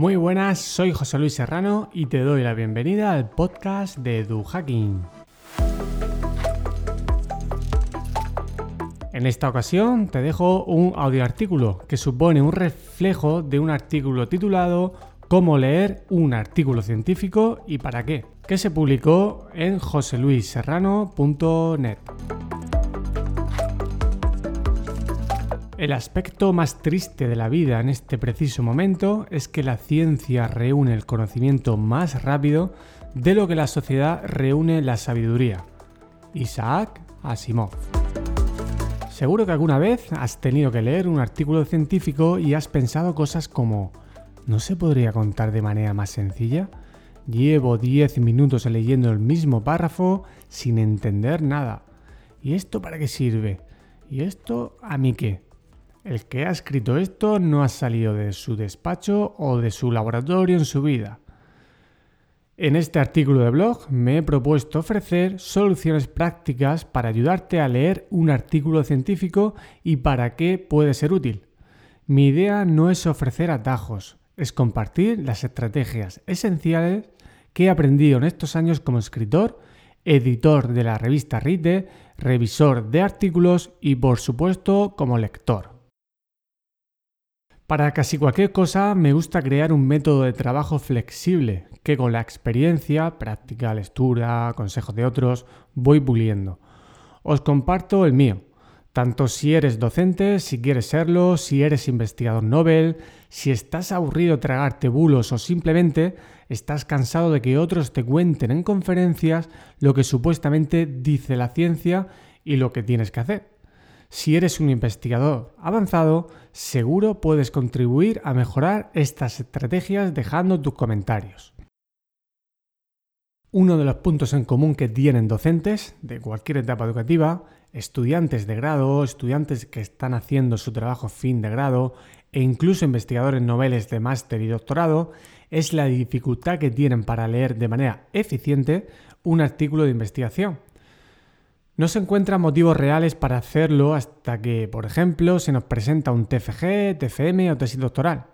Muy buenas, soy José Luis Serrano y te doy la bienvenida al podcast de EduHacking. En esta ocasión te dejo un audioartículo que supone un reflejo de un artículo titulado Cómo leer un artículo científico y para qué, que se publicó en joseluisserrano.net. El aspecto más triste de la vida en este preciso momento es que la ciencia reúne el conocimiento más rápido de lo que la sociedad reúne la sabiduría. Isaac Asimov. Seguro que alguna vez has tenido que leer un artículo científico y has pensado cosas como ¿no se podría contar de manera más sencilla? Llevo 10 minutos leyendo el mismo párrafo sin entender nada. ¿Y esto para qué sirve? ¿Y esto a mí qué? El que ha escrito esto no ha salido de su despacho o de su laboratorio en su vida. En este artículo de blog me he propuesto ofrecer soluciones prácticas para ayudarte a leer un artículo científico y para qué puede ser útil. Mi idea no es ofrecer atajos, es compartir las estrategias esenciales que he aprendido en estos años como escritor, editor de la revista Rite, revisor de artículos y por supuesto como lector. Para casi cualquier cosa me gusta crear un método de trabajo flexible que con la experiencia, práctica, lectura, consejos de otros, voy puliendo. Os comparto el mío, tanto si eres docente, si quieres serlo, si eres investigador Nobel, si estás aburrido tragarte bulos o simplemente estás cansado de que otros te cuenten en conferencias lo que supuestamente dice la ciencia y lo que tienes que hacer. Si eres un investigador avanzado, seguro puedes contribuir a mejorar estas estrategias dejando tus comentarios. Uno de los puntos en común que tienen docentes de cualquier etapa educativa, estudiantes de grado, estudiantes que están haciendo su trabajo fin de grado e incluso investigadores noveles de máster y doctorado, es la dificultad que tienen para leer de manera eficiente un artículo de investigación no se encuentran motivos reales para hacerlo hasta que, por ejemplo, se nos presenta un TFG, TFM o tesis doctoral.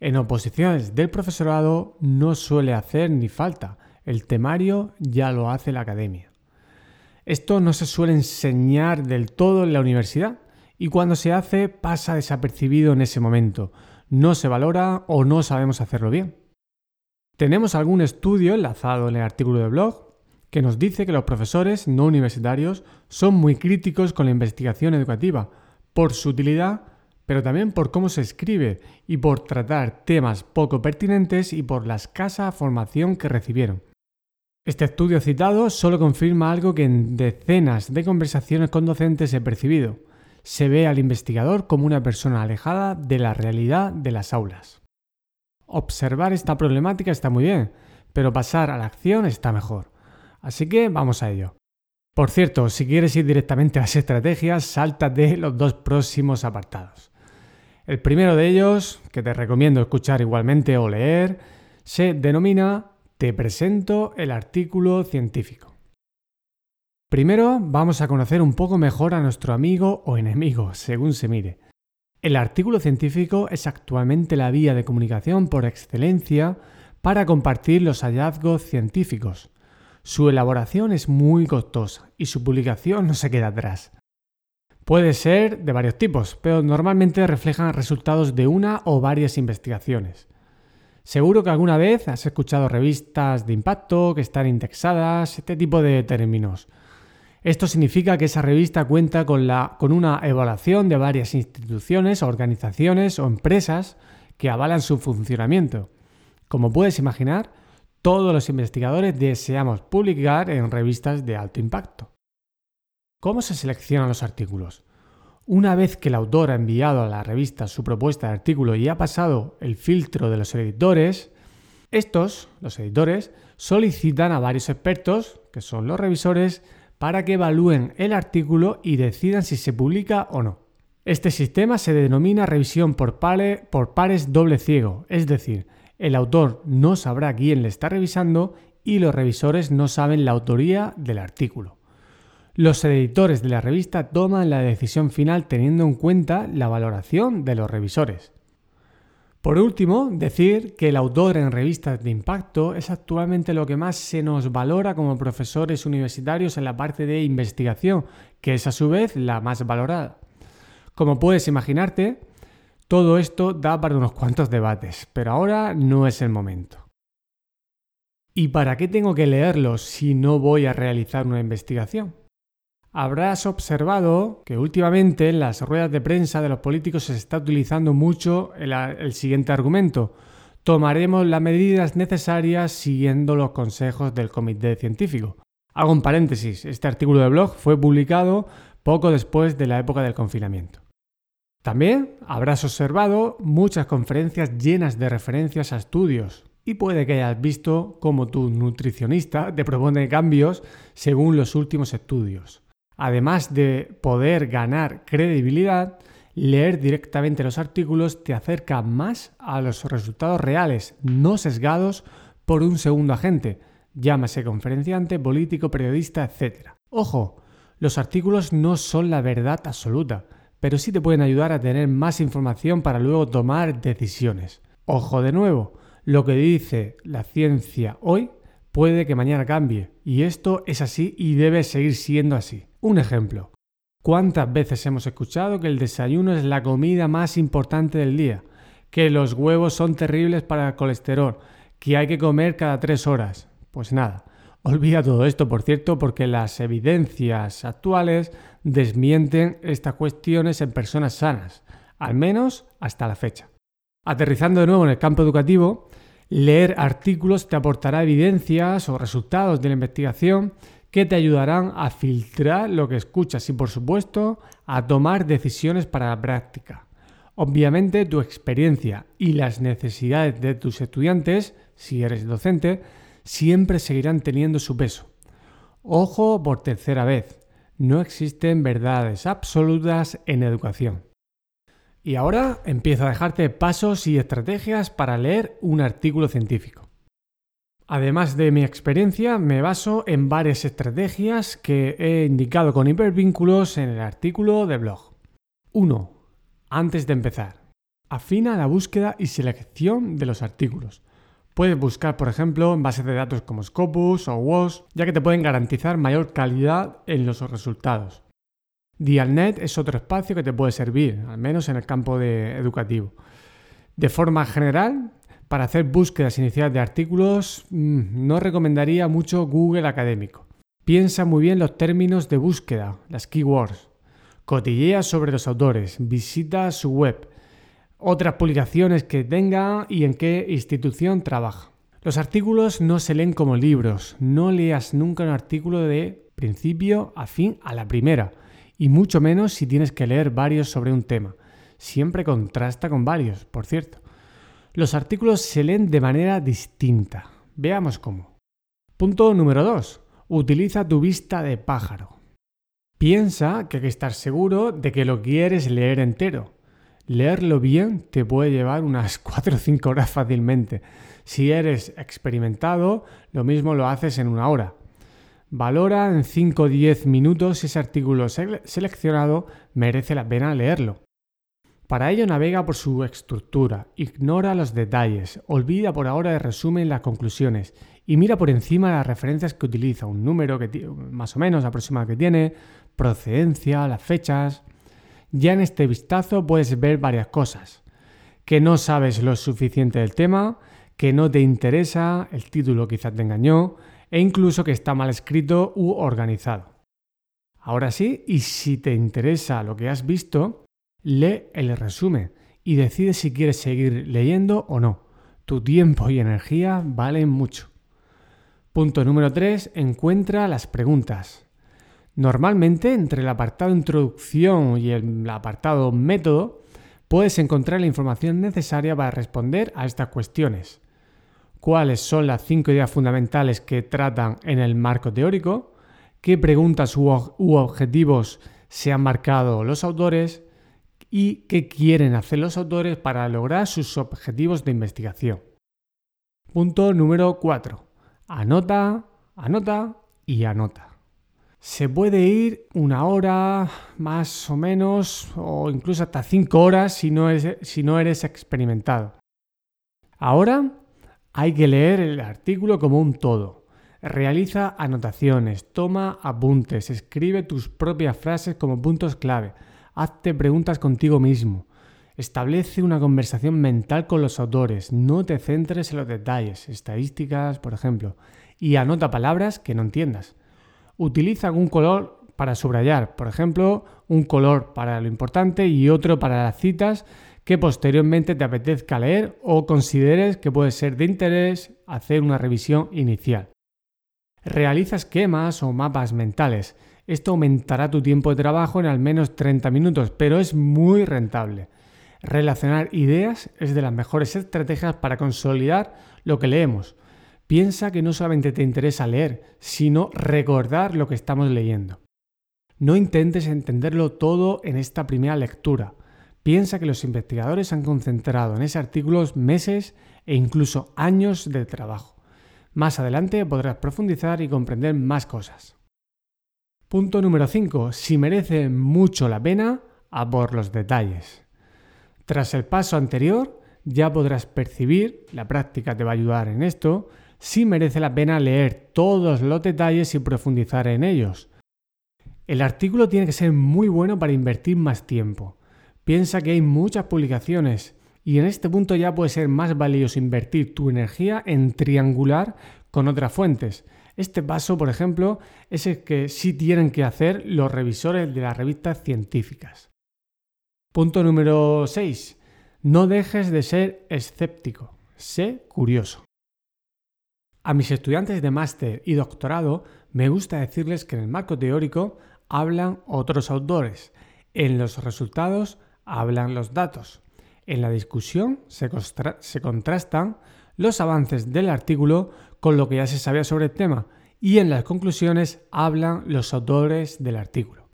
En oposiciones del profesorado no suele hacer ni falta. El temario ya lo hace la academia. Esto no se suele enseñar del todo en la universidad y cuando se hace pasa desapercibido en ese momento. No se valora o no sabemos hacerlo bien. Tenemos algún estudio enlazado en el artículo de blog que nos dice que los profesores no universitarios son muy críticos con la investigación educativa, por su utilidad, pero también por cómo se escribe y por tratar temas poco pertinentes y por la escasa formación que recibieron. Este estudio citado solo confirma algo que en decenas de conversaciones con docentes he percibido. Se ve al investigador como una persona alejada de la realidad de las aulas. Observar esta problemática está muy bien, pero pasar a la acción está mejor. Así que vamos a ello. Por cierto, si quieres ir directamente a las estrategias, sáltate los dos próximos apartados. El primero de ellos, que te recomiendo escuchar igualmente o leer, se denomina Te presento el artículo científico. Primero vamos a conocer un poco mejor a nuestro amigo o enemigo, según se mire. El artículo científico es actualmente la vía de comunicación por excelencia para compartir los hallazgos científicos. Su elaboración es muy costosa y su publicación no se queda atrás. Puede ser de varios tipos, pero normalmente reflejan resultados de una o varias investigaciones. Seguro que alguna vez has escuchado revistas de impacto que están indexadas, este tipo de términos. Esto significa que esa revista cuenta con, con una evaluación de varias instituciones, organizaciones o empresas que avalan su funcionamiento. Como puedes imaginar, todos los investigadores deseamos publicar en revistas de alto impacto. ¿Cómo se seleccionan los artículos? Una vez que el autor ha enviado a la revista su propuesta de artículo y ha pasado el filtro de los editores, estos, los editores, solicitan a varios expertos, que son los revisores, para que evalúen el artículo y decidan si se publica o no. Este sistema se denomina revisión por, por pares doble ciego, es decir, el autor no sabrá quién le está revisando y los revisores no saben la autoría del artículo. Los editores de la revista toman la decisión final teniendo en cuenta la valoración de los revisores. Por último, decir que el autor en revistas de impacto es actualmente lo que más se nos valora como profesores universitarios en la parte de investigación, que es a su vez la más valorada. Como puedes imaginarte, todo esto da para unos cuantos debates, pero ahora no es el momento. ¿Y para qué tengo que leerlos si no voy a realizar una investigación? Habrás observado que últimamente en las ruedas de prensa de los políticos se está utilizando mucho el, siguiente argumento. Tomaremos las medidas necesarias siguiendo los consejos del comité científico. Hago un paréntesis, este artículo de blog fue publicado poco después de la época del confinamiento. También habrás observado muchas conferencias llenas de referencias a estudios y puede que hayas visto cómo tu nutricionista te propone cambios según los últimos estudios. Además de poder ganar credibilidad, leer directamente los artículos te acerca más a los resultados reales, no sesgados por un segundo agente, llámase conferenciante, político, periodista, etc. Ojo, los artículos no son la verdad absoluta, pero sí te pueden ayudar a tener más información para luego tomar decisiones. Ojo de nuevo, lo que dice la ciencia hoy puede que mañana cambie, y esto es así y debe seguir siendo así. Un ejemplo. ¿Cuántas veces hemos escuchado que el desayuno es la comida más importante del día? Que los huevos son terribles para el colesterol, que hay que comer cada tres horas. Pues nada, olvida todo esto, por cierto, porque las evidencias actuales desmienten estas cuestiones en personas sanas, al menos hasta la fecha. Aterrizando de nuevo en el campo educativo, leer artículos te aportará evidencias o resultados de la investigación que te ayudarán a filtrar lo que escuchas y, por supuesto, a tomar decisiones para la práctica. Obviamente, tu experiencia y las necesidades de tus estudiantes, si eres docente, siempre seguirán teniendo su peso. Ojo por tercera vez, no existen verdades absolutas en educación. Y ahora empiezo a dejarte pasos y estrategias para leer un artículo científico. Además de mi experiencia, me baso en varias estrategias que he indicado con hipervínculos en el artículo de blog. 1. Antes de empezar, afina la búsqueda y selección de los artículos. Puedes buscar, por ejemplo, en bases de datos como Scopus o WOS, ya que te pueden garantizar mayor calidad en los resultados. Dialnet es otro espacio que te puede servir, al menos en el campo educativo. De forma general, para hacer búsquedas iniciales de artículos, mm, no recomendaría mucho Google Académico. Piensa muy bien los términos de búsqueda, las keywords. Cotillea sobre los autores, visita su web, otras publicaciones que tenga y en qué institución trabaja. Los artículos no se leen como libros, no leas nunca un artículo de principio a fin a la primera, y mucho menos si tienes que leer varios sobre un tema. Siempre contrasta con varios, por cierto. Los artículos se leen de manera distinta. Veamos cómo. Punto número 2. Utiliza tu vista de pájaro. Piensa que hay que estar seguro de que lo quieres leer entero. Leerlo bien te puede llevar unas 4 o 5 horas fácilmente. Si eres experimentado, lo mismo lo haces en una hora. Valora en 5 o 10 minutos si ese artículo seleccionado merece la pena leerlo. Para ello navega por su estructura, ignora los detalles, olvida por ahora el resumen las conclusiones y mira por encima las referencias que utiliza, un número que más o menos aproximado que tiene, procedencia, las fechas. Ya en este vistazo puedes ver varias cosas. Que no sabes lo suficiente del tema, que no te interesa, el título quizás te engañó, e incluso que está mal escrito u organizado. Ahora sí, y si te interesa lo que has visto, Lee el resumen y decide si quieres seguir leyendo o no. Tu tiempo y energía valen mucho. Punto número 3. Encuentra las preguntas. Normalmente entre el apartado introducción y el apartado método puedes encontrar la información necesaria para responder a estas cuestiones. ¿Cuáles son las cinco ideas fundamentales que tratan en el marco teórico? ¿Qué preguntas u, objetivos se han marcado los autores? y qué quieren hacer los autores para lograr sus objetivos de investigación. Punto número 4. Anota, anota y anota. Se puede ir una hora más o menos o incluso hasta cinco horas si no, eres experimentado. Ahora hay que leer el artículo como un todo. Realiza anotaciones, toma apuntes, escribe tus propias frases como puntos clave, hazte preguntas contigo mismo. Establece una conversación mental con los autores, no te centres en los detalles, estadísticas, por ejemplo, y anota palabras que no entiendas. Utiliza algún color para subrayar, por ejemplo, un color para lo importante y otro para las citas que posteriormente te apetezca leer o consideres que puede ser de interés hacer una revisión inicial. Realiza esquemas o mapas mentales. Esto aumentará tu tiempo de trabajo en al menos 30 minutos, pero es muy rentable. Relacionar ideas es de las mejores estrategias para consolidar lo que leemos. Piensa que no solamente te interesa leer, sino recordar lo que estamos leyendo. No intentes entenderlo todo en esta primera lectura. Piensa que los investigadores han concentrado en ese artículo meses e incluso años de trabajo. Más adelante podrás profundizar y comprender más cosas. Punto número 5. Si merece mucho la pena, a por los detalles. Tras el paso anterior, ya podrás percibir, la práctica te va a ayudar en esto, si merece la pena leer todos los detalles y profundizar en ellos. El artículo tiene que ser muy bueno para invertir más tiempo. Piensa que hay muchas publicaciones y en este punto ya puede ser más valioso invertir tu energía en triangular con otras fuentes. Este paso, por ejemplo, es el que sí tienen que hacer los revisores de las revistas científicas. Punto número 6. No dejes de ser escéptico. Sé curioso. A mis estudiantes de máster y doctorado me gusta decirles que en el marco teórico hablan otros autores. En los resultados hablan los datos. En la discusión se, contrastan los avances del artículo con lo que ya se sabía sobre el tema y en las conclusiones hablan los autores del artículo.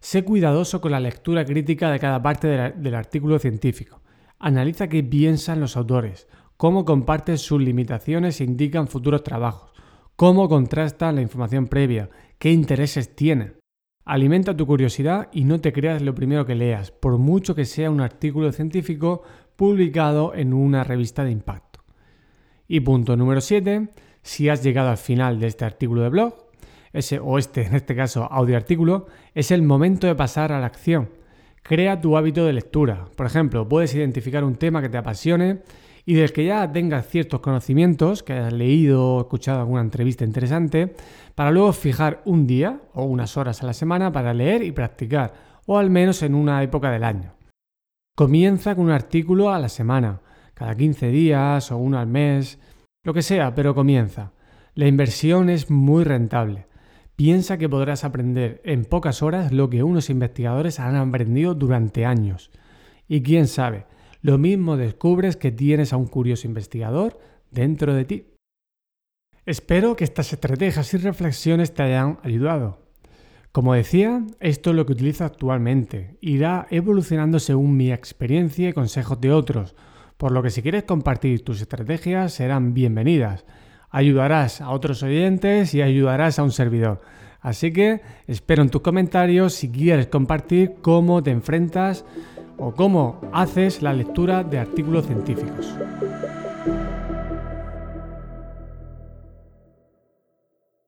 Sé cuidadoso con la lectura crítica de cada parte del artículo científico. Analiza qué piensan los autores, cómo comparten sus limitaciones e indican futuros trabajos, cómo contrastan la información previa, qué intereses tienen. Alimenta tu curiosidad y no te creas lo primero que leas, por mucho que sea un artículo científico publicado en una revista de impacto. Y punto número 7, si has llegado al final de este artículo de blog, ese o este, en este caso audio artículo, es el momento de pasar a la acción. Crea tu hábito de lectura. Por ejemplo, puedes identificar un tema que te apasione y del que ya tengas ciertos conocimientos, que hayas leído o escuchado alguna entrevista interesante, para luego fijar un día o unas horas a la semana para leer y practicar, o al menos en una época del año. Comienza con un artículo a la semana, cada 15 días o uno al mes, lo que sea, pero comienza. La inversión es muy rentable. Piensa que podrás aprender en pocas horas lo que unos investigadores han aprendido durante años. Y quién sabe, lo mismo descubres que tienes a un curioso investigador dentro de ti. Espero que estas estrategias y reflexiones te hayan ayudado. Como decía, esto es lo que utilizo actualmente. Irá evolucionando según mi experiencia y consejos de otros, por lo que si quieres compartir tus estrategias serán bienvenidas. Ayudarás a otros oyentes y ayudarás a un servidor. Así que espero en tus comentarios si quieres compartir cómo te enfrentas o cómo haces la lectura de artículos científicos.